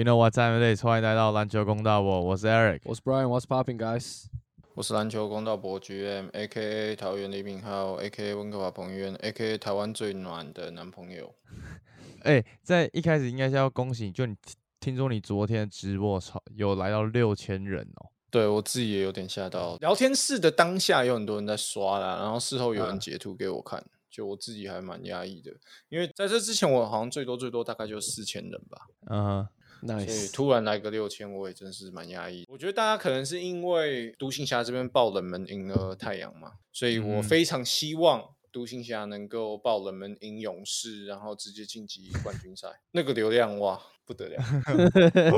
You know what time it is？欢迎来到篮球公道我，我是 Eric，我是 Brian，What's popping, guys？我是篮球公道伯 GM，A.K.A 桃园李敏浩，A.K.A 温哥华彭于晏，A.K.A 台湾最暖的男朋友。哎，在一开始应该是要恭喜，就你听说你昨天直播超有来到六千人哦。对我自己也有点吓到，聊天室的当下有很多人在刷啦，然后事后有人截图给我看，就我自己还蛮压抑的，因为在这之前我好像最多最多大概就四千人吧。嗯。所以突然来个六千，我也真是蛮压抑。我觉得大家可能是因为独行侠这边爆冷门赢了太阳嘛，所以我非常希望独行侠能够爆冷门赢勇士，然后直接晋级冠军赛。那个流量哇不得了！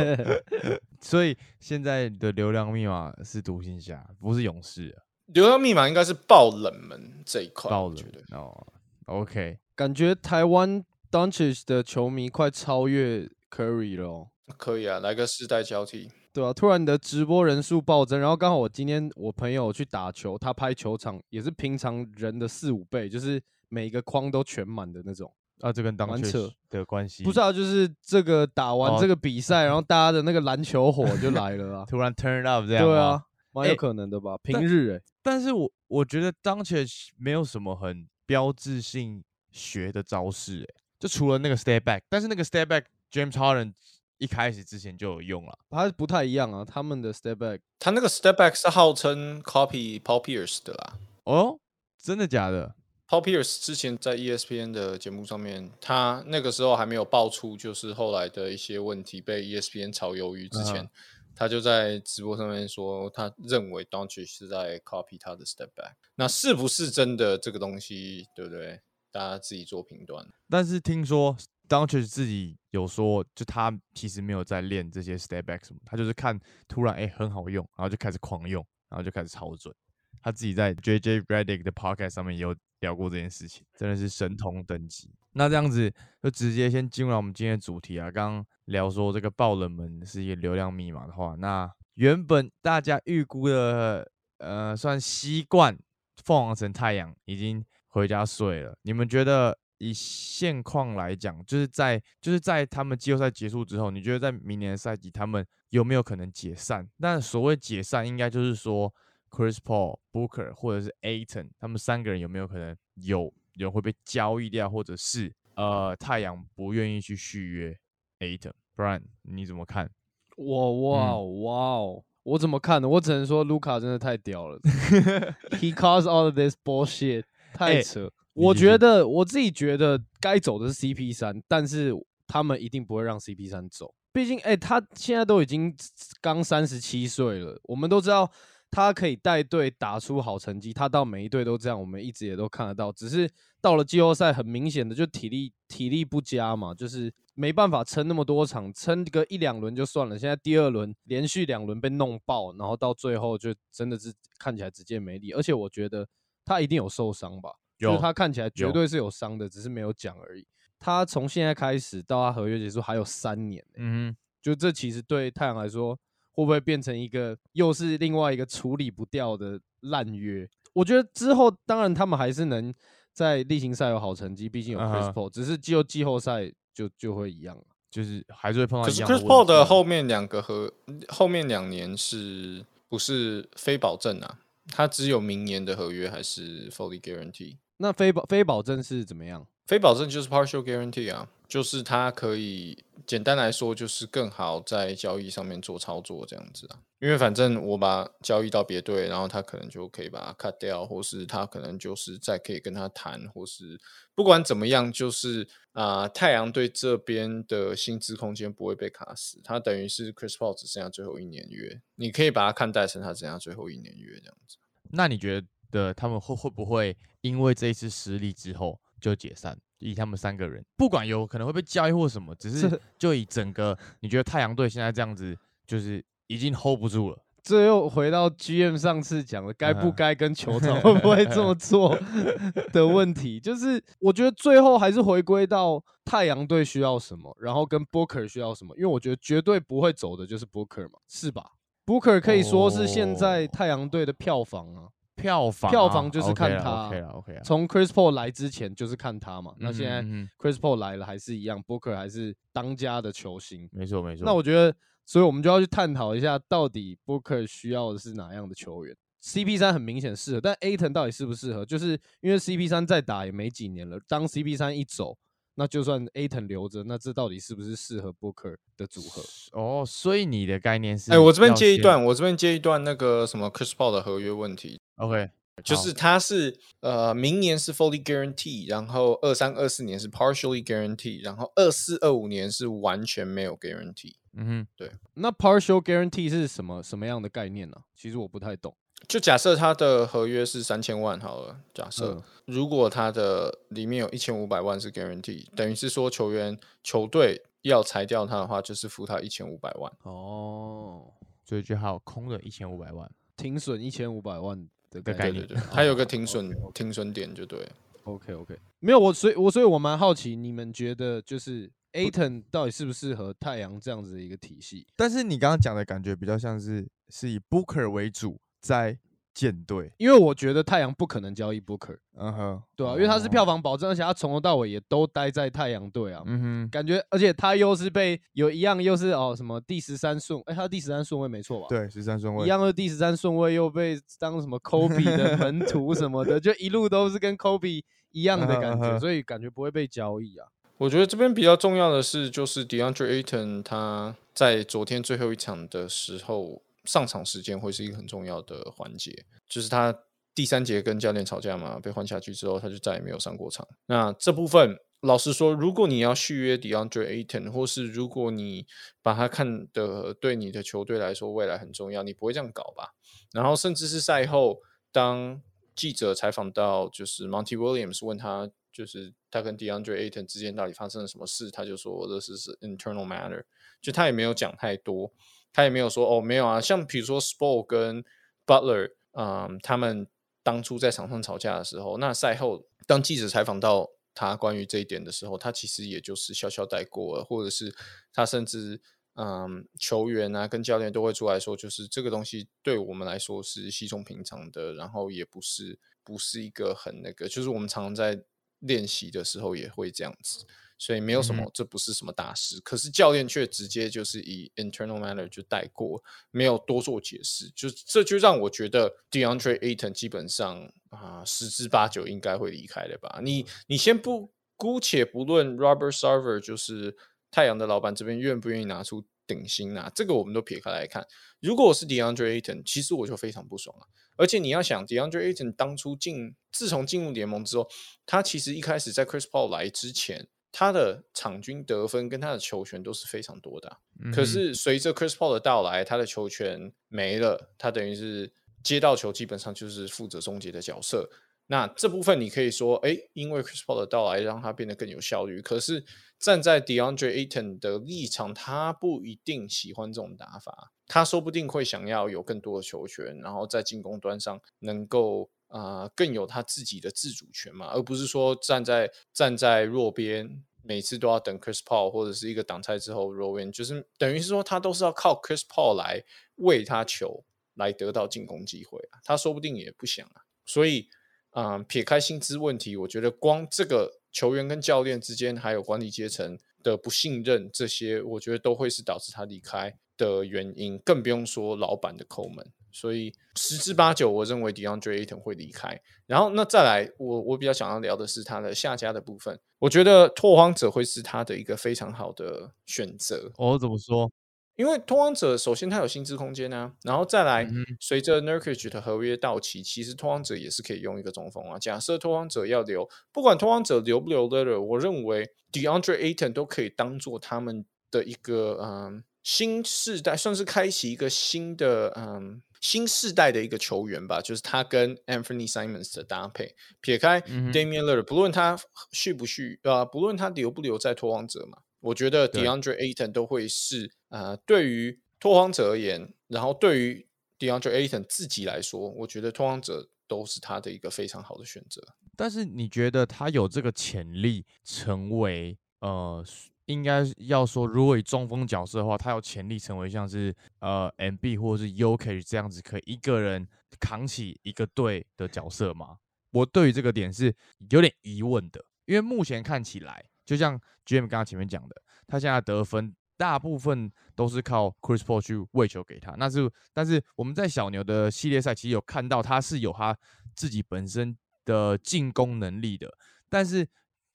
所以现在的流量密码是独行侠，不是勇士。流量密码应该是爆冷门这一块。爆冷哦，OK。感觉台湾 Dunches 的球迷快超越 Curry 了。可以啊，来个世代交替，对啊，突然你的直播人数暴增，然后刚好我今天我朋友去打球，他拍球场也是平常人的四五倍，就是每个框都全满的那种。啊，这跟当车的关系。不知道，就是这个打完这个比赛，然后大家的那个篮球火就来了啊，突然 turn up 这样，对啊，蛮有可能的吧？平日哎，但是我我觉得当前没有什么很标志性学的招式哎，就除了那个 step back，但是那个 step back James Harden。一开始之前就有用了，它不太一样啊。他们的 step back，他那个 step back 是号称 copy Paul Pierce 的啦。哦，真的假的？Paul Pierce 之前在 ESPN 的节目上面，他那个时候还没有爆出就是后来的一些问题被 ESPN 炒鱿鱼之前，他就在直播上面说，他认为 Doncic 是在 copy 他的 step back。那是不是真的这个东西，对不对？大家自己做评断。但是听说。当时自己有说，就他其实没有在练这些 step back 什么，他就是看突然哎很好用，然后就开始狂用，然后就开始超准。他自己在 J J Redick 的 podcast 上面也有聊过这件事情，真的是神童等级。那这样子就直接先进入我们今天的主题啊。刚刚聊说这个爆冷门是一个流量密码的话，那原本大家预估的呃算习惯凤凰城太阳已经回家睡了，你们觉得？以现况来讲，就是在就是在他们季后赛结束之后，你觉得在明年的赛季他们有没有可能解散？但所谓解散，应该就是说 Chris Paul、Booker 或者是 Aton 他们三个人有没有可能有人会被交易掉，或者是呃太阳不愿意去续约 Aton？不然你怎么看？哇哇哇哦！我怎么看呢？我只能说卢卡真的太屌了。He caused all of this bullshit，太扯。我觉得我自己觉得该走的是 CP 三，但是他们一定不会让 CP 三走。毕竟，哎，他现在都已经刚三十七岁了。我们都知道他可以带队打出好成绩，他到每一队都这样，我们一直也都看得到。只是到了季后赛，很明显的就体力体力不佳嘛，就是没办法撑那么多场，撑个一两轮就算了。现在第二轮连续两轮被弄爆，然后到最后就真的是看起来直接没力。而且我觉得他一定有受伤吧。就是他看起来绝对是有伤的，只是没有讲而已。他从现在开始到他合约结束还有三年，嗯，就这其实对太阳来说，会不会变成一个又是另外一个处理不掉的烂约？我觉得之后当然他们还是能在例行赛有好成绩，毕竟有 Chris Paul，只是季后季后赛就就会一样了，就是还是会碰到。可是 Chris Paul 的后面两个和后面两年是不是非保证啊？他只有明年的合约还是 fully guarantee？那非保非保证是怎么样？非保证就是 partial guarantee 啊，就是它可以简单来说就是更好在交易上面做操作这样子啊。因为反正我把交易到别队，然后他可能就可以把它 cut 掉，或是他可能就是再可以跟他谈，或是不管怎么样，就是啊，太阳队这边的薪资空间不会被卡死。他等于是 Chris Paul 只剩下最后一年约，你可以把它看待成他剩下最后一年约这样子。那你觉得？的他们会会不会因为这一次失利之后就解散？以他们三个人，不管有可能会被交易或什么，只是就以整个，你觉得太阳队现在这样子，就是已经 hold 不住了。这又回到 GM 上次讲的，该不该跟球场会不会这么做 的问题。就是我觉得最后还是回归到太阳队需要什么，然后跟 Booker 需要什么。因为我觉得绝对不会走的就是 Booker 嘛，是吧？Booker 可以说是现在太阳队的票房啊。票房票啊房就是看他 OK 了 OK 了。从 Chris Paul 来之前就是看他嘛，那现在 Chris Paul 来了还是一样，Booker 还是当家的球星。没错没错。那我觉得，所以我们就要去探讨一下，到底 Booker 需要的是哪样的球员？CP 三很明显适合，但 Aton 到底适不适合？就是因为 CP 三再打也没几年了，当 CP 三一走，那就算 Aton 留着，那这到底是不是适合 Booker 的组合？哦，所以你的概念是？哎、我这边接一。段，我这边接一段那个什么 Chris Paul 的合约问题，OK，就是他是呃明年是 fully guarantee，然后二三二四年是 partially guarantee，然后二四二五年是完全没有 guarantee。嗯哼，对那 partial guarantee 是什么什么样的概念呢、其实我不太懂。就假设他的合约是三千万好了，假设、嗯如果他的里面有一千五百万是 guarantee，等于是说球员球队要裁掉他的话，就是付他一千五百万。哦，所以就还有空的一千五百万。停损一千五百万的概概念。对对对，还有个停损停损点就对了。OK OK，没有我，所以我所以我蛮好奇，你们觉得就是 Aton 到底适不适合太阳这样子的一个体系？但是你刚刚讲的感觉比较像是是以 Booker 为主在舰队。因为我觉得太阳不可能交易 Booker，嗯哼，对啊，因为他是票哦。房保证，而且他从头到尾也都待在太阳队啊。嗯哼，感觉，而且他又是被有一样又是哦什么第十三顺，哎、他第十三顺位没错吧？，对，十三顺位一样是第十三顺位，又被当什么 Kobe 的 门徒什么的，就一路都是跟 Kobe 一样的感觉，所以感觉不会被交易啊。我觉得这边比较重要的是，就是 DeAndre Ayton 他在昨天最后一场的时候上场时间会是一个很重要的环节，就是他第三节跟教练吵架嘛，被换下去之后，他就再也没有上过场。那这部分老实说，如果你要续约 DeAndre Ayton，或是如果你把他看的对你的球队来说未来很重要，你不会这样搞吧？然后甚至是赛后，当记者采访到就是 Monty Williams 问他，就是他跟 DeAndre Ayton 之间到底发生了什么事，他就说这是是 internal matter，就他也没有讲太多，他也没有说哦没有啊，像比如说 Spo 跟 Butler，嗯，他们当初在场上吵架的时候，那赛后当记者采访到他关于这一点的时候，他其实也就是笑笑带过了，或者是他甚至嗯球员啊跟教练都会出来说，就是这个东西对我们来说是稀松平常的，然后也不是不是一个很那个，就是我们常常在练习的时候也会这样子。所以没有什么，嗯这不是什么大事。可是教练却直接就是以 internal manner 就带过，没有多做解释，就这就让我觉得 DeAndre Ayton 基本上啊十之八九应该会离开的吧。你你先不姑且不论 Robert Server 就是太阳的老板这边愿不愿意拿出顶薪啊，这个我们都撇开来看。如果我是 DeAndre Ayton，其实我就非常不爽啊。而且你要想，DeAndre Ayton 当初进自从进入联盟之后，他其实一开始在 Chris Paul 来之前。他的场均得分跟他的球权都是非常多的啊、可是随着 Chris Paul 的到来，他的球权没了，他等于是接到球基本上就是负责终结的角色。那这部分你可以说，哎，因为 Chris Paul 的到来让他变得更有效率。可是站在 DeAndre Ayton 的立场，他不一定喜欢这种打法，他说不定会想要有更多的球权，然后在进攻端上能够啊、呃更有他自己的自主权嘛，而不是说站在站在弱边。每次都要等 Chris Paul 或者是一个挡拆之后 roll in，就是等于是说他都是要靠 Chris Paul 来喂他球，来得到进攻机会啊。他说不定也不想啊。所以，嗯，撇开薪资问题，我觉得光这个球员跟教练之间，还有管理阶层的不信任，这些我觉得都会是导致他离开的原因。更不用说老板的抠门。所以十之八九，我认为 DeAndre Ayton 会离开。然后那再来，我我比较想要聊的是他的下家的部分。我觉得拓荒者会是他的一个非常好的选择，哦，怎么说？因为拓荒者首先他有薪资空间啊，然后再来随着 Nurkic 的合约到期，其实拓荒者也是可以用一个中锋啊。假设拓荒者要留，不管拓荒者留不留 l i t t 我认为 DeAndre Ayton 都可以当做他们的一个嗯新世代，算是开启一个新的嗯新世代的一个球员吧，就是他跟 Anthony Simons 的搭配。撇开 Damian l i l l a r 不论他续不续，呃，不论他留不留在拓荒者嘛，我觉得 DeAndre Ayton 都会是呃，对于拓荒者而言，然后对于 DeAndre Ayton 自己来说，我觉得拓荒者都是他的一个非常好的选择。但是你觉得他有这个潜力成为呃，应该要说，如果以中锋角色的话，他有潜力成为像是呃 MB 或者是 UK 这样子，可以一个人扛起一个队的角色吗？我对于这个点是有点疑问的，因为目前看起来，就像 GM 刚刚前面讲的，他现在得分大部分都是靠 Chris Paul 去喂球给他。那是，但是我们在小牛的系列赛其实有看到他是有他自己本身的进攻能力的，但是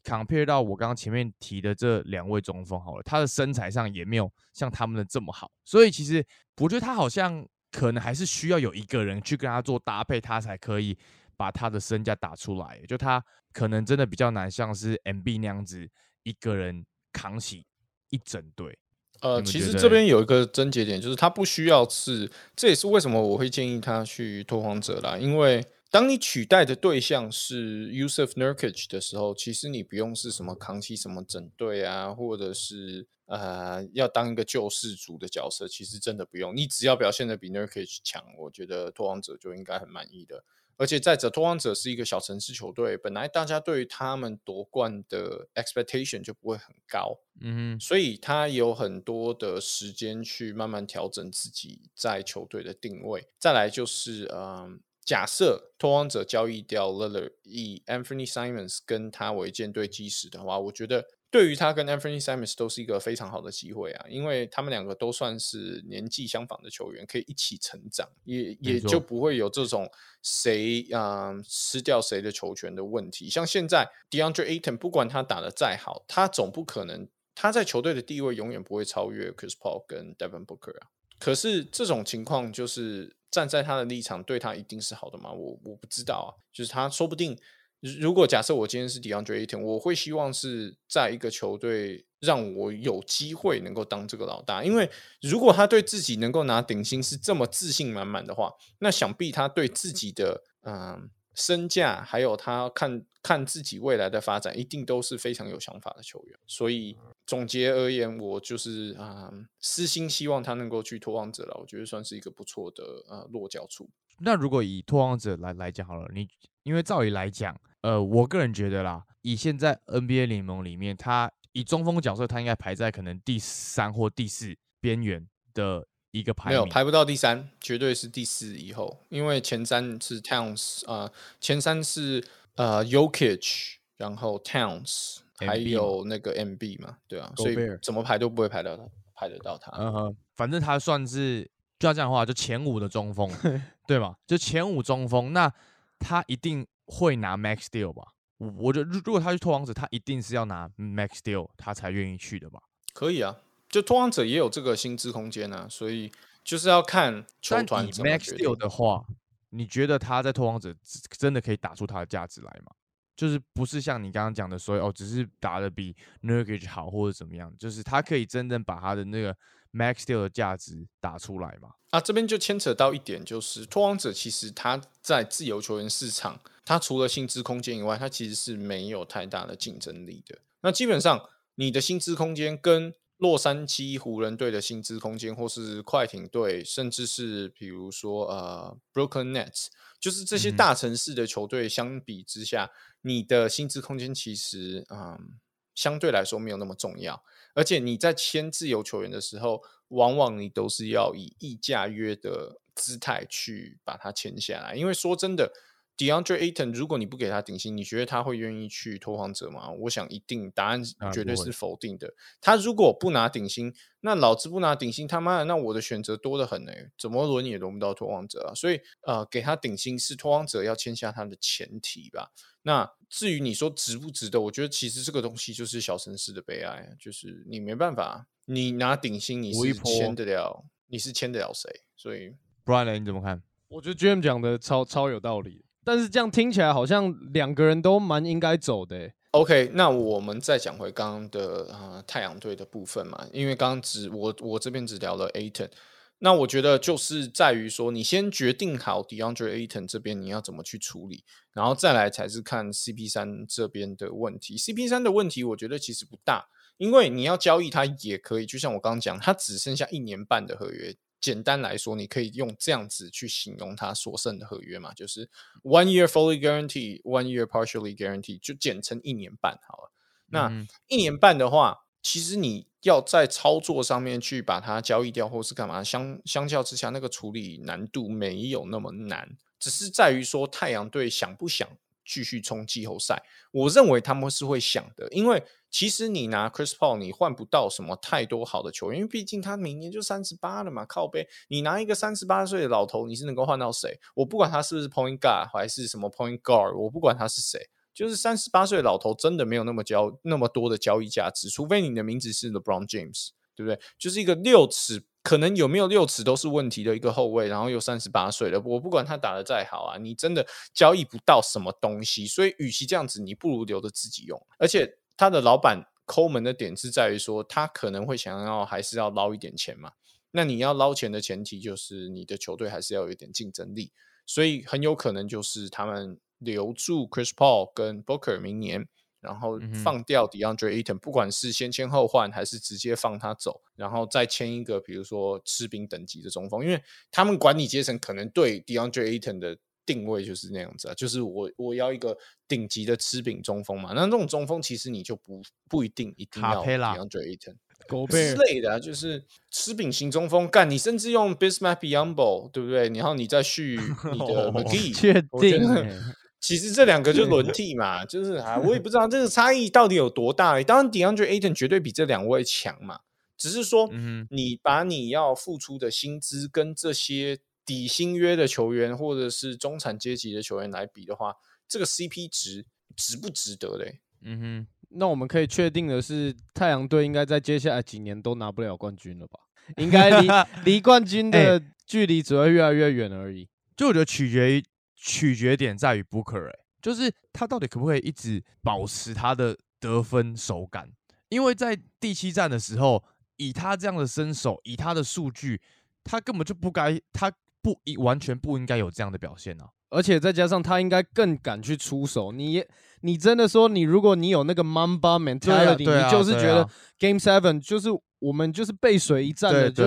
compare 到我刚刚前面提的这两位中锋好了，他的身材上也没有像他们的这么好，所以其实我觉得他好像可能还是需要有一个人去跟他做搭配，他才可以。把他的身价打出来，就他可能真的比较难，像是 MB 那样子一个人扛起一整队。呃，其实这边有一个症结点，就是他不需要是，这也是为什么我会建议他去拓荒者啦。因为当你取代的对象是 Yusuf Nurkic 的时候，其实你不用是什么扛起什么整队啊，或者是呃要当一个救世主的角色，其实真的不用。你只要表现的比 Nurkic 强，我觉得拓荒者就应该很满意的。而且再者，拓荒者是一个小城市球队，本来大家对于他们夺冠的 expectation 就不会很高，嗯哼，所以他有很多的时间去慢慢调整自己在球队的定位。再来就是，嗯，假设拓荒者交易掉 Lillard，以 Anthony Simons 跟他为舰队基石的话，我觉得。对于他跟 Anthony Simons 都是一个非常好的机会啊，因为他们两个都算是年纪相仿的球员，可以一起成长，也也就不会有这种谁啊吃掉谁的球权的问题。像现在 DeAndre Ayton，不管他打的再好，他总不可能他在球队的地位永远不会超越 Chris Paul 跟 Devin Booker 啊。可是这种情况就是站在他的立场，对他一定是好的吗？我我不知道啊，就是他说不定。如果假设我今天是 DeAndre Ayton，我会希望是在一个球队让我有机会能够当这个老大，因为如果他对自己能够拿顶薪是这么自信满满的话，那想必他对自己的嗯身价还有他看看自己未来的发展，一定都是非常有想法的球员。所以总结而言，我就是啊私心希望他能够去拓荒者了，我觉得算是一个不错的呃落脚处。那如果以拓荒者来来讲好了，你因为照理来讲。呃，我个人觉得啦，以现在 NBA 联盟里面，他以中锋角色，他应该排在可能第三或第四边缘的一个排。没有排不到第三，绝对是第四以后，因为前三是 Towns 啊，前三是呃 Yokich，然后 Towns，还有那个 MB 嘛，对啊，所以怎么排都不会排到他，排得到他。嗯哼，反正他算是就要这样的话，就前五的中锋，对吗？就前五中锋，那他一定。会拿 Max Deal 吧？我我觉得，如果他去拓王者，他一定是要拿 Max Deal，他才愿意去的吧？可以啊，就拓荒者也有这个薪资空间啊，所以就是要看球团 Max Deal 的话，你觉得他在拓荒者真的可以打出他的价值来吗？就是不是像你刚刚讲的，所以哦，只是打的比 Nurkic 好或者怎么样，就是他可以真正把他的那个 Max Deal 的价值打出来吗？啊，这边就牵扯到一点，就是拓荒者其实他在自由球员市场。他除了薪资空间以外，他其实是没有太大的竞争力的。那基本上，你的薪资空间跟洛杉矶湖人队的薪资空间，或是快艇队，甚至是比如说呃 Brooklyn Nets，就是这些大城市的球队相比之下，你的薪资空间其实嗯相对来说没有那么重要。而且你在签自由球员的时候，往往你都是要以溢价约的姿态去把它签下来，因为说真的。DeAndre Ayton，如果你不给他顶薪，你觉得他会愿意去拓荒者吗？我想一定答案绝对是否定的。他如果不拿顶薪，那老子不拿顶薪，他妈的，那我的选择多得很呢，怎么轮也轮不到拓荒者啊！所以呃，给他顶薪是拓荒者要签下他的前提吧。那至于你说值不值得，我觉得其实这个东西就是小城市的悲哀，就是你没办法，你拿顶薪你是签得了，你是签得了谁？所以 Brian 你怎么看？我觉得 GM 讲的超超有道理。但是这样听起来好像两个人都蛮应该走的。OK，那我们再讲回刚刚的啊太阳队的部分嘛，因为刚刚只我我这边只聊了 Aton，那我觉得就是在于说你先决定好 DeAndre Aton 这边你要怎么去处理，然后再来才是看 CP 三这边的问题。CP 三的问题我觉得其实不大，因为你要交易他也可以，就像我刚刚讲，他只剩下一年半的合约。简单来说，你可以用这样子去形容它所剩的合约嘛，就是 one year fully guarantee, one year partially guarantee，就简称一年半好了。那一年半的话，其实你要在操作上面去把它交易掉，或是干嘛，相相较之下，那个处理难度没有那么难。只是在于说太阳队想不想继续冲季后赛。我认为他们是会想的，因为其实你拿 Chris Paul，你换不到什么太多好的球员，因为毕竟他明年就三十八了嘛，靠背。你拿一个三十八岁的老头，你是能够换到谁？我不管他是不是 Point Guard 还是什么 Point Guard，我不管他是谁，就是三十八岁的老头真的没有那么交那么多的交易价值，除非你的名字是 LeBron James，对不对？就是一个六尺。可能有没有六尺都是问题的一个后卫，然后又三十八岁了，我不管他打的再好啊，你真的交易不到什么东西，所以与其这样子，你不如留着自己用。而且他的老板抠门的点是在于说，他可能会想要还是要捞一点钱嘛。那你要捞钱的前提就是你的球队还是要有一点竞争力，所以很有可能就是他们留住 Chris Paul 跟 Booker 明年。然后放掉 DeAndre Ayton，不管是先签后换还是直接放他走，然后再签一个比如说吃饼等级的中锋，因为他们管理阶层可能对 DeAndre Ayton 的定位就是那样子啊，就是我我要一个顶级的吃饼中锋嘛。那这种中锋其实你就不不一定一定要 DeAndre Ayton 之类的，就是吃饼型中锋干，你甚至用 Bismack Biyombo 对不对？然后你再续 你的 McGee，确定。其实这两个就轮替嘛，就是啊，我也不知道这个差异到底有多大。当然，DeAndre Ayton 绝对比这两位强嘛，只是说，你把你要付出的薪资跟这些底薪约的球员或者是中产阶级的球员来比的话，这个 CP 值值不值得嘞？嗯哼，那我们可以确定的是，太阳队应该在接下来几年都拿不了冠军了吧？应该离 离冠军的距离只会越来越远而已。就我觉得取决于。取决点在于 Booker，哎，就是他到底可不可以一直保持他的得分手感？因为在第七战的时候，以他这样的身手，以他的数据，他根本就不该，他不一完全不应该有这样的表现啊！而且再加上他应该更敢去出手。你你真的说，你如果你有那个 Mamba mentality，你就是觉得 Game Seven 就是我们就是背水一战的就。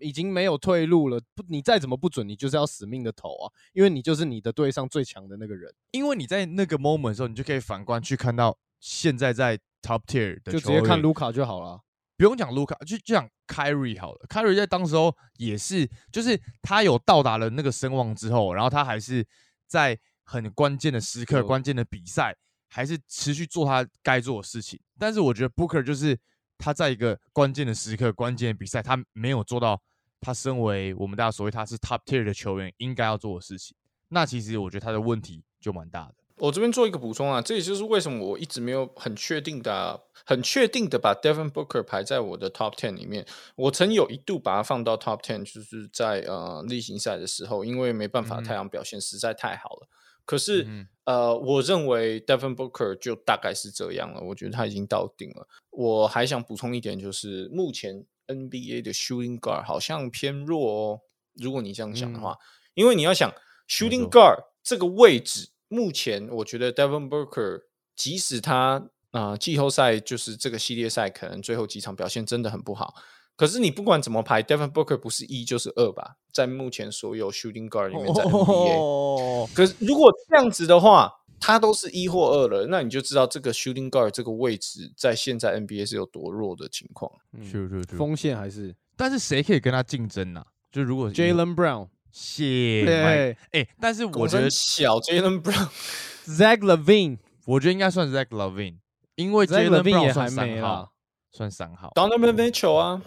已经没有退路了，不，你再怎么不准，你就是要死命的投啊，因为你就是你的队上最强的那个人。因为你在那个 moment 的时候，你就可以反观去看到现在在 top tier 的，就直接看卢卡就好了，不用讲卢卡，就就讲 Kyrie 好了。Kyrie 在当时候也是，就是他有到达了那个声望之后，然后他还是在很关键的时刻、关键的比赛，还是持续做他该做的事情。但是我觉得 Booker 就是他在一个关键的时刻、关键的比赛，他没有做到。他身为我们大家所谓他是 top tier 的球员，应该要做的事情，那其实我觉得他的问题就蛮大的。我这边做一个补充啊，这也就是为什么我一直没有很确定的、很确定的把 Devin Booker 排在我的 top ten 里面。我曾有一度把它放到 top ten，就是在呃例行赛的时候，因为没办法，太阳表现实在太好了。可是呃，我认为 Devin Booker 就大概是这样了，我觉得他已经到顶了。我还想补充一点，就是目前。NBA 的 shooting guard 好像偏弱哦。如果你这样想的话，因为你要想 shooting guard 这个位置，目前我觉得 Devin Booker 即使他啊季后赛就是这个系列赛可能最后几场表现真的很不好，可是你不管怎么排，Devin Booker 不是一就是二吧？在目前所有 shooting guard 里面，在 NBA，可是如果这样子的话。他都是一或二了，那你就知道这个 shooting guard 这个位置在现在 NBA 是有多弱的情况。是是是，锋线还是？但是谁可以跟他竞争呢？就如果 Jalen Brown，谢对，哎，但是我觉得小 Jalen Brown，Zach Levine，我觉得应该算 Zach Levine，因为 Jalen Brown 算三号，算三号。Donovan Mitchell 啊。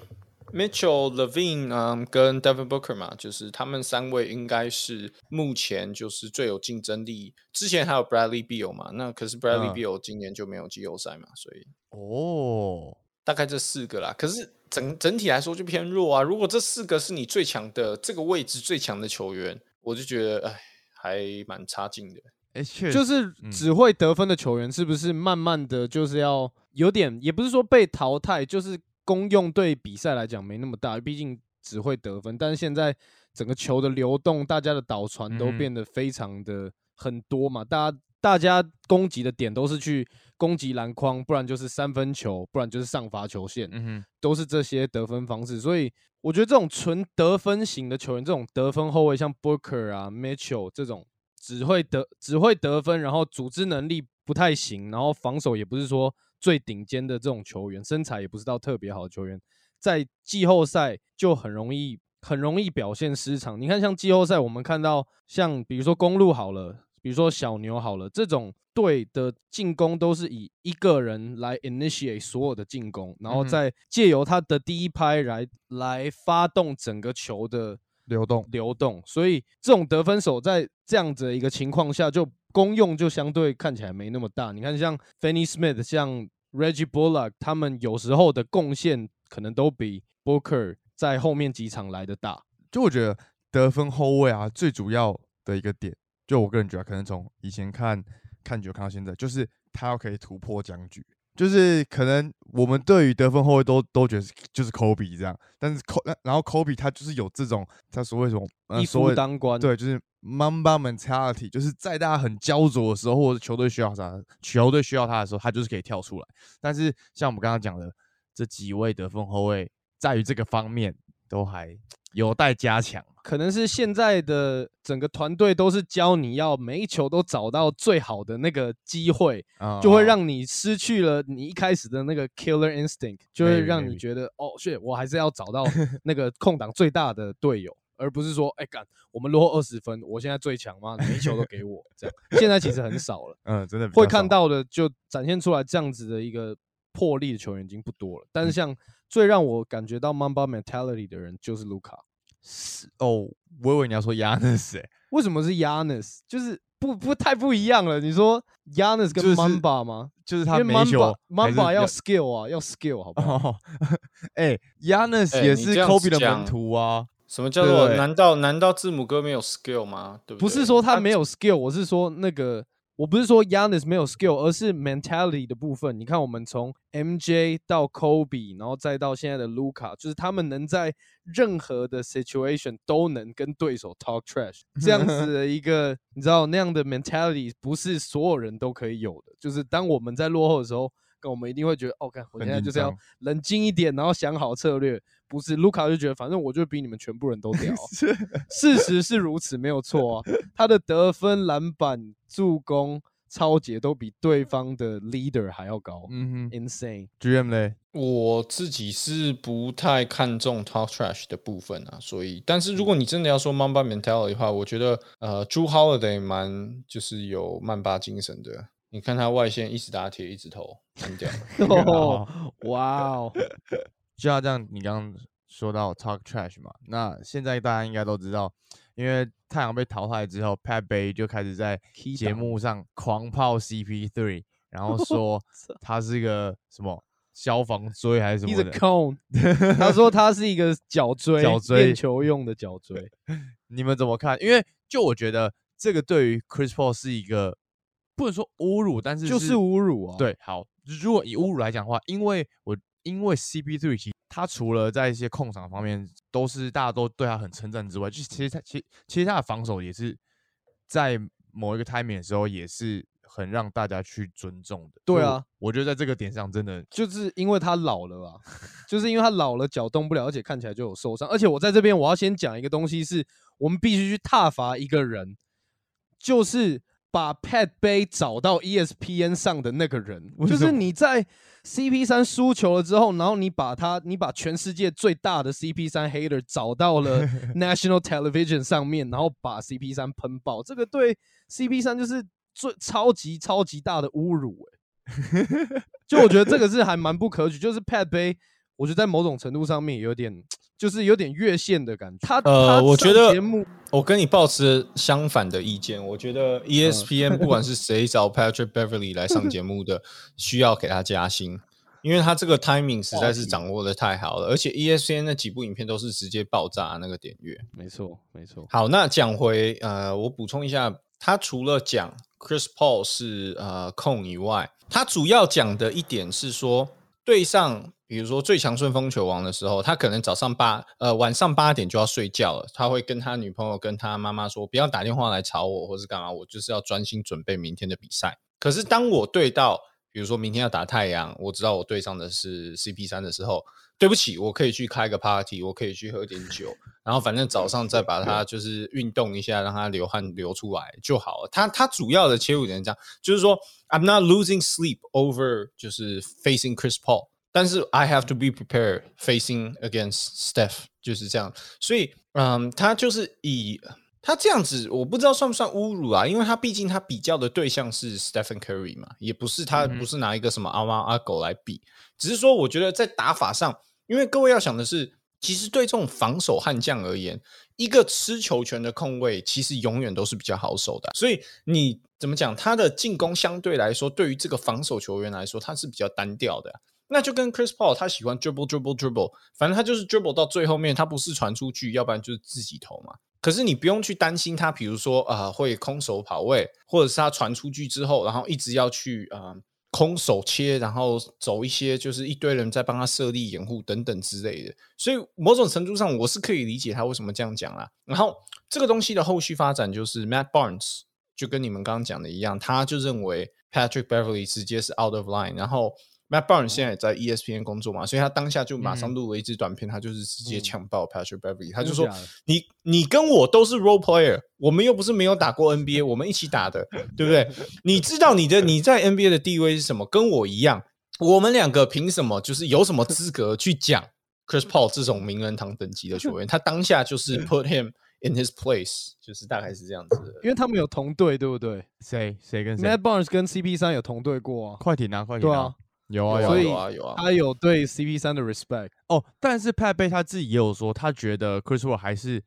Mitchell、Levine，啊，跟 Devin Booker 嘛，就是他们三位应该是目前就是最有竞争力。之前还有 Bradley Beal 嘛，那可是 Bradley Beal 今年就没有季后赛嘛，所以哦，大概这四个啦。可是整整体来说就偏弱啊。如果这四个是你最强的这个位置最强的球员，我就觉得哎，还蛮差劲的。哎，确就是只会得分的球员，是不是慢慢的就是要有点，也不是说被淘汰，就是。功用对比赛来讲没那么大，毕竟只会得分。但是现在整个球的流动，大家的导传都变得非常的很多嘛。大家大家攻击的点都是去攻击篮筐，不然就是三分球，不然就是上罚球线，嗯都是这些得分方式。所以我觉得这种纯得分型的球员，这种得分后卫，像 Booker 啊、Mitchell 这种只会得只会得分，然后组织能力不太行，然后防守也不是说。最顶尖的这种球员，身材也不是到特别好的球员，在季后赛就很容易很容易表现失常。你看，像季后赛，我们看到像比如说公路好了，比如说小牛好了，这种队的进攻都是以一个人来 initiate 所有的进攻，然后再借由他的第一拍来来发动整个球的流动，流动，所以这种得分手在这样子的一个情况下，就功用就相对看起来没那么大。你看，像 Fanny Smith、像 Reggie Bullock，他们有时候的贡献可能都比 Booker 在后面几场来的大。就我觉得得分后卫啊，最主要的一个点，就我个人觉得，可能从以前看看球看到现在，就是他要可以突破僵局。就是可能我们对于得分后卫都都觉得是就是 Kobe 这样，但是 Ko 然后 Kobe 他就是有这种他所谓什么呃一夫所谓当关，对，就是 Mamba mentality，就是在大家很焦灼的时候，或者球队需要啥，球队需要他的时候，他就是可以跳出来。但是像我们刚刚讲的这几位得分后卫，在于这个方面都还有待加强。可能是现在的整个团队都是教你要每一球都找到最好的那个机会，啊就会让你失去了你一开始的那个 killer instinct，就会让你觉得哦，shit，我还是要找到 那个空档最大的队友，而不是说，哎，干，我们落后二十分，我现在最强嘛，每一球都给我这样。现在其实很少了，嗯，真的比会看到的就展现出来这样子的一个魄力的球员已经不多了。但是嗯像最让我感觉到 Mamba mentality 的人就是卢卡。是哦，我以为你要说 Yanis 哎、为什么是 Yanis？就是不不太不一样了。你说 Yanis 跟就是 Mamba 吗？就是他没球 Mamba 还是 Mamba 要要 skill 啊，要 skill 好不好？哦，哎，Yanis 哎也是 Kobe 的门徒啊，什么叫做？难道难道字母哥没有 skill 吗？对不对？不是说他没有 skill，我是说那个，我不是说 Yanis 没有 skill，而是 mentality 的部分。你看，我们从 MJ 到 Kobe，然后再到现在的 Luca，就是他们能在任何的 situation 都能跟对手 talk trash，这样子的一个，你知道那样的 mentality 不是所有人都可以有的。就是当我们在落后的时候，跟我们一定会觉得，哦，看我现在就是要冷静一点，然后想好策略。不是卢卡就觉得，反正我就比你们全部人都屌。事实是如此，没有错啊。他的得分、篮板、助攻、超节都比对方的 leader 还要高、嗯哼 i n s a n e，GM 嘞，我自己是不太看重 talk trash 的部分啊，所以，但是如果你真的要说 Mamba mentality 的话，我觉得呃，Drew Holiday 蛮就是有曼巴精神的。你看他外线一直打铁，一直投，很屌。哦，哇哦，就像这样，你刚刚说到 talk trash 嘛，那现在大家应该都知道，因为太阳被淘汰之后，Pat Bay 就开始在节目上狂炮 CP3，然后 说他是一个什么消防锥还是什 He's 么 a 的。cone。他说他是一个脚锥，脚锥练球用的脚锥。你们怎么看？因为就我觉得这个对于 Chris Paul 是一个不能说侮辱，但是就是侮辱啊。，对，好，如果以侮辱来讲的话，因为我因为 CP3 其实他除了在一些控场方面都是大家都对他很称赞之外，就是其实他其其实他的防守也是在某一个 timing 的时候也是很让大家去尊重的。对啊，我觉得在这个点上真的就是因为他老了吧，就是因为他老了，脚动不了，而且看起来就有受伤。而且我在这边我要先讲一个东西是，我们必须去挞伐一个人，就是把 Pat Bay 找到 E ESPN 上的那个人，就是你在 CP 三输球了之后，然后你把他，你把全世界最大的 CP 三 hater 找到了 National Television 上面，然后把 CP 三喷爆，这个对 CP 三就是最超级超级大的侮辱、欸，就我觉得这个是还蛮不可取，就是 Pat Bay，我觉得在某种程度上面有点，就是有点越线的感觉。他呃我觉得节目我跟你抱持相反的意见，我觉得 E ESPN 不管是谁找 Patrick Beverly 来上节目的，需要给他加薪，因为他这个 timing 实在是掌握的太好了，而且 E ESPN 那几部影片都是直接爆炸那个点阅。没错没错，好，那讲回呃，我补充一下，他除了讲 Chris Paul 是呃控以外，他主要讲的一点是说，对上比如说最强顺风球王的时候，他可能早上八呃晚上八点就要睡觉了，他会跟他女朋友跟他妈妈说，不要打电话来吵我，或是干嘛，我就是要专心准备明天的比赛。可是当我对到比如说明天要打太阳，我知道我对上的是 CP 三的时候，对不起，我可以去开个 party，我可以去喝点酒，然后反正早上再把它就是运动一下，让它流汗流出来就好了。他他主要的切入点是这样，就是说 I'm not losing sleep over 就是 facing Chris Paul，但是 I have to be prepared facing against Steph，就是这样。所以，嗯，他就是以他这样子，我不知道算不算侮辱啊？因为他毕竟他比较的对象是 Stephen Curry 嘛，也不是他不是拿一个什么阿猫阿狗来比，只是说我觉得在打法上，因为各位要想的是，其实对这种防守悍将而言，一个吃球权的控卫其实永远都是比较好守的。所以你怎么讲，他的进攻相对来说，对于这个防守球员来说，他是比较单调的。那就跟 Chris Paul 他喜欢 dribble dribble dribble，反正他就是 dribble 到最后面，他不是传出去，要不然就是自己投嘛。可是你不用去担心他，比如说啊会空手跑位，或者是他传出去之后，然后一直要去啊空手切，然后走一些就是一堆人在帮他设立掩护等等之类的。所以某种程度上我是可以理解他为什么这样讲啦。然后这个东西的后续发展就是 Matt Barnes 就跟你们刚刚讲的一样，他就认为 Patrick Beverly 直接是 out of line，然后。Matt Barnes 现在也在 ESPN 工作嘛，所以他当下就马上录了一支短片，他就是直接呛爆 Patrick Beverly，他就说：“你你跟我都是 role player，我们又不是没有打过 NBA，我们一起打的，对不对？你知道你的你在 NBA 的地位是什么？跟我一样，我们两个凭什么就是有什么资格去讲 Chris Paul 这种名人堂等级的球员？他当下就是 put him in his place，就是大概是这样子的，因为他们有同队，对不对？谁谁跟谁？Matt Barnes 跟 CP 三有同队过啊？快艇啊，快艇啊。有啊，有啊，有啊，他有对 CP 三的 respect 哦，但是 Pat 贝他自己也有说，他觉得 Chris Paul 还是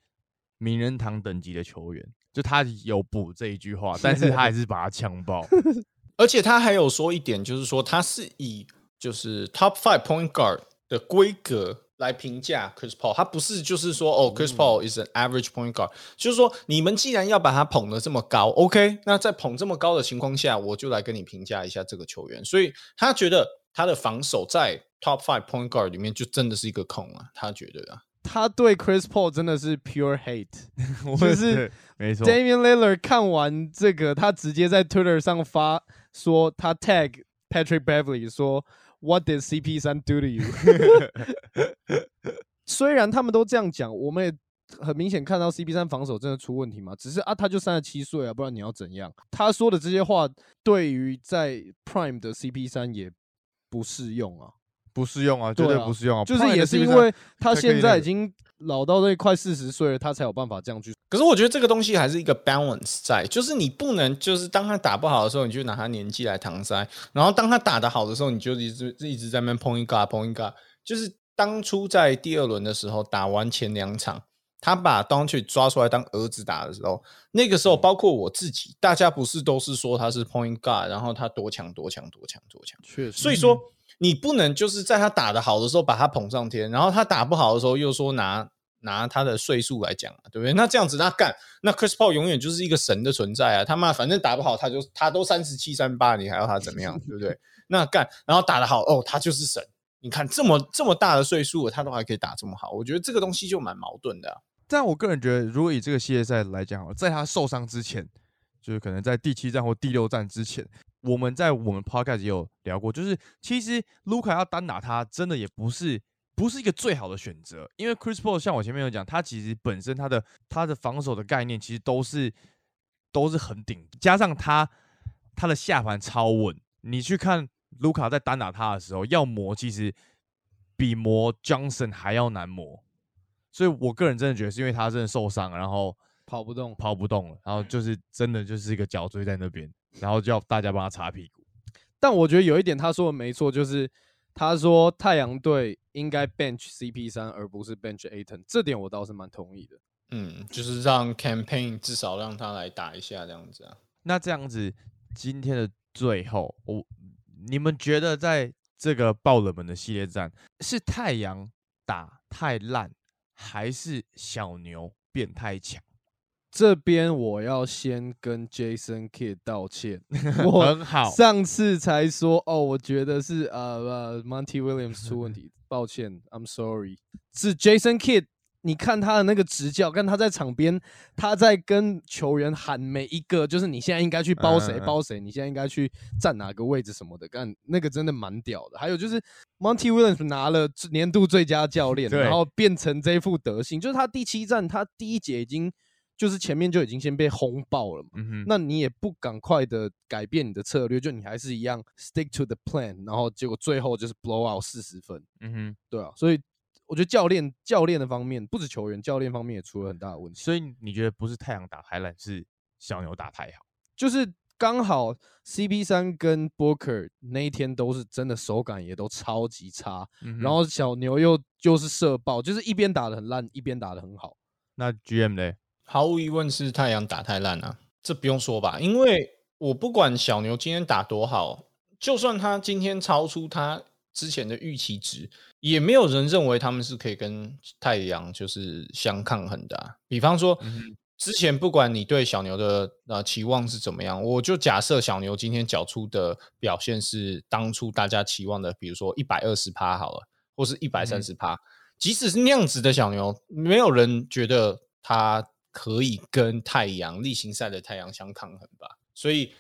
名人堂等级的球员，就他有补这一句话，但是他还是把他枪爆，而且他还有说一点，就是说他是以就是 Top Five Point Guard 的规格。来评价 Chris Paul，他不是就是说哦，Chris Paul is an average point guard，就是说你们既然要把他捧得这么高，OK，那在捧这么高的情况下，我就来跟你评价一下这个球员。所以他觉得他的防守在 top five point guard 里面就真的是一个空啊，他觉得啊，他对 Chris Paul 真的是 pure hate，就是没错。Damian Lillard 看完这个，他直接在 Twitter 上发说，他 tag Patrick Beverly 说。What did CP 三 do to you？虽然他们都这样讲，我们也很明显看到 CP 三防守真的出问题嘛。只是啊，他就三十七岁啊，不然你要怎样？他说的这些话对于在 Prime 的 CP 三也不适用啊，不适用啊，绝对不适用啊。就是也是因为他现在已经。老到那快四十岁了，他才有办法这样去。可是我觉得这个东西还是一个 balance 在，就是你不能就是当他打不好的时候，你就拿他年纪来搪塞；然后当他打得好的时候，你就一直一直在那边 point guard point guard。就是当初在第二轮的时候，打完前两场，他把 d o n t 抓出来当儿子打的时候，那个时候包括我自己，大家不是都是说他是 point guard，然后他多强多强多强多强。确实，所以说。你不能就是在他打的好的时候把他捧上天，然后他打不好的时候又说拿拿他的岁数来讲啊对不对？那这样子那干，那 Chris Paul 永远就是一个神的存在啊！他妈反正打不好他就他都三十七三八，你还要他怎么样？对不对？那干，然后打得好哦，他就是神。你看这么这么大的岁数，他都还可以打这么好，我觉得这个东西就蛮矛盾的。但我个人觉得，如果以这个系列赛来讲，在他受伤之前，就是可能在第七站或第六站之前。我们在我们 podcast 也有聊过，就是其实卢卡要单打他，真的也不是不是一个最好的选择，因为 Chris Paul 像我前面有讲，他其实本身他的他的防守的概念其实都是都是很顶，加上他他的下盘超稳，你去看卢卡在单打他的时候，要磨其实比磨 Johnson 还要难磨，所以我个人真的觉得是因为他真的受伤，然后跑不动，跑不动了，然后就是真的就是一个脚椎在那边。然后叫大家帮他擦屁股，但我觉得有一点他说的没错，就是他说太阳队应该 bench CP 三而不是 bench Aton，这点我倒是蛮同意的。嗯，就是让 campaign 至少让他来打一下这样子啊。那这样子，今天的最后，我你们觉得在这个爆冷门的系列战，是太阳打太烂，还是小牛变太强？这边我要先跟 Jason Kidd 道歉，我很好。上次才说哦，我觉得是呃呃 Monty Williams 出问题，抱歉，I'm sorry。是 Jason Kidd，你看他的那个执教，看他在场边，他在跟球员喊每一个，就是你现在应该去包谁包谁，你现在应该去站哪个位置什么的，干那个真的蛮屌的。还有就是 Monty Williams 拿了年度最佳教练，然后变成这副德行，就是他第七站，他第一节已经。就是前面就已经先被轰爆了嘛。嗯哼，那你也不赶快的改变你的策略，就你还是一样 stick to the plan，然后结果最后就是 blow out 四十分，嗯哼，对啊，所以我觉得教练教练的方面不止球员，教练方面也出了很大的问题，所以你觉得不是太阳打太烂，是小牛打太好？就是刚好 CP 三跟 Booker 那一天都是真的手感也都超级差，嗯然后小牛又就是射爆，就是一边打的很烂，一边打的很好。那 GM 嘞？毫无疑问是太阳打太烂啊，这不用说吧？因为我不管小牛今天打多好，就算他今天超出他之前的预期值，也没有人认为他们是可以跟太阳就是相抗衡的、啊。比方说，之前不管你对小牛的呃期望是怎么样，我就假设小牛今天缴出的表现是当初大家期望的，比如说一百二十趴好了，或是一百三十趴，即使是那样子的小牛，没有人觉得他可以跟太阳例行赛的太阳相抗衡吧？所以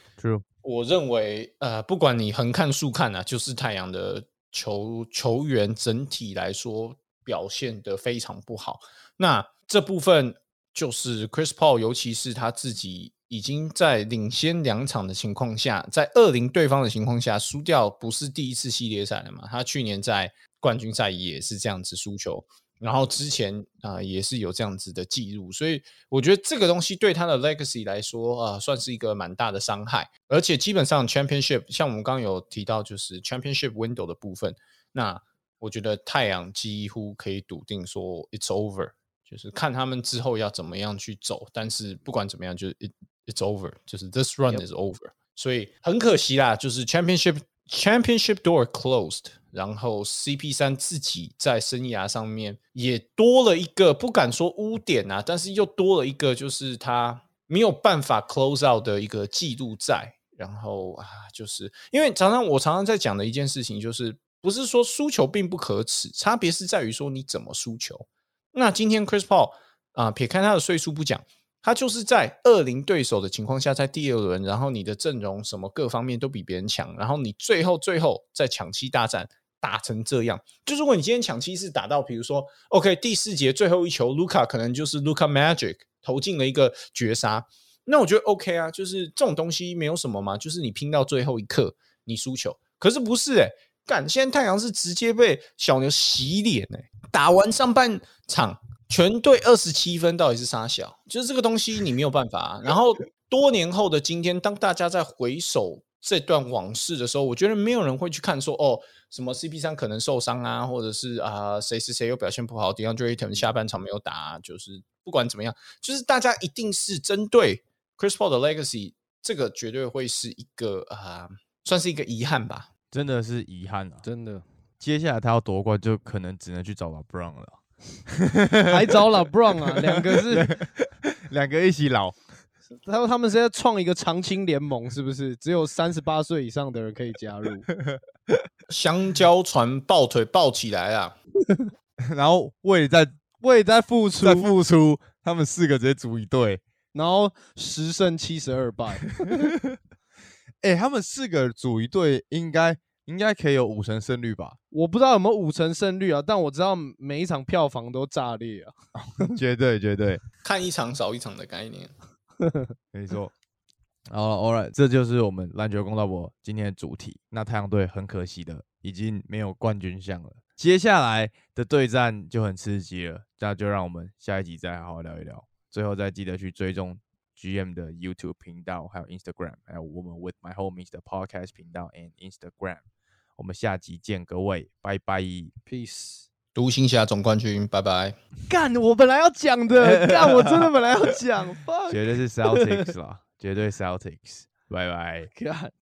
我认为，呃，不管你横看竖看啊，就是太阳的球球员整体来说表现得非常不好。那这部分就是 Chris Paul，尤其是他自己已经在领先两场的情况下，在二零对方的情况下输掉，不是第一次系列赛了嘛？他去年在冠军赛也是这样子输球。然后之前啊、呃也是有这样子的记录，所以我觉得这个东西对他的 legacy 来说啊、呃算是一个蛮大的伤害。而且基本上 championship 像我们刚刚有提到，就是 championship window 的部分，那我觉得太阳几乎可以笃定说 it's over，就是看他们之后要怎么样去走。但是不管怎么样，就是 it it's over，就是 this run is over。所以很可惜啦，就是 championship championship door closed，然后 CP 三自己在生涯上面也多了一个，不敢说污点啊，但是又多了一个，就是他没有办法 close out 的一个记录在。然后啊，就是因为常常我常常在讲的一件事情，就是不是说输球并不可耻，差别是在于说你怎么输球。那今天 Chris Paul 啊、撇开他的岁数不讲，他就是在二零对手的情况下，在第二轮，然后你的阵容什么各方面都比别人强，然后你最后最后在抢七大战打成这样，就如果你今天抢七是打到，比如说 OK 第四节最后一球，卢卡可能就是 Luca Magic 投进了一个绝杀，那我觉得 OK 啊，就是这种东西没有什么嘛，就是你拼到最后一刻你输球，可是不是诶、干，现在太阳是直接被小牛洗脸哎、打完上半场全队二十七分，到底是啥小？就是这个东西你没有办法、啊。然后多年后的今天，当大家在回首这段往事的时候，我觉得没有人会去看说哦，什么 CP 三可能受伤啊，或者是啊谁谁谁又表现不好，DeAndre Ayton 下半场没有打、啊，就是不管怎么样，就是大家一定是针对 Chris Paul 的 legacy，这个绝对会是一个啊、算是一个遗憾吧。真的是遗憾啊！真的，接下来他要夺冠，就可能只能去找老 Brown 了啊。还找老 Brown 啊，两个是，两个一起老，他说他们是在创一个长青联盟，是不是？只有三十八岁以上的人可以加入。香蕉船抱腿抱起来啊！然后为在为在付出在，付出，他们四个直接组一队。然后十胜七十二败，哎、他们四个组一队，应该应该可以有五成胜率吧？我不知道有没有五成胜率啊，但我知道每一场票房都炸裂啊。绝对绝对，看一场少一场的概念。没错。好了，All right，这就是我们篮球公道博今天的主题。那太阳队很可惜的已经没有冠军相了，接下来的对战就很刺激了。那就让我们下一集再好好聊一聊。最后再记得去追踪 GM 的 YouTube 频道，还有 Instagram，还有我们 With My Homies 的 Podcast 频道 and Instagram。我们下集见，各位，拜拜。Peace。独行侠总冠军，拜拜。干，我本来要讲的，干，我真的本来要讲，fuck，绝对是 Celtics 啦，绝对 Celtics，拜拜。干。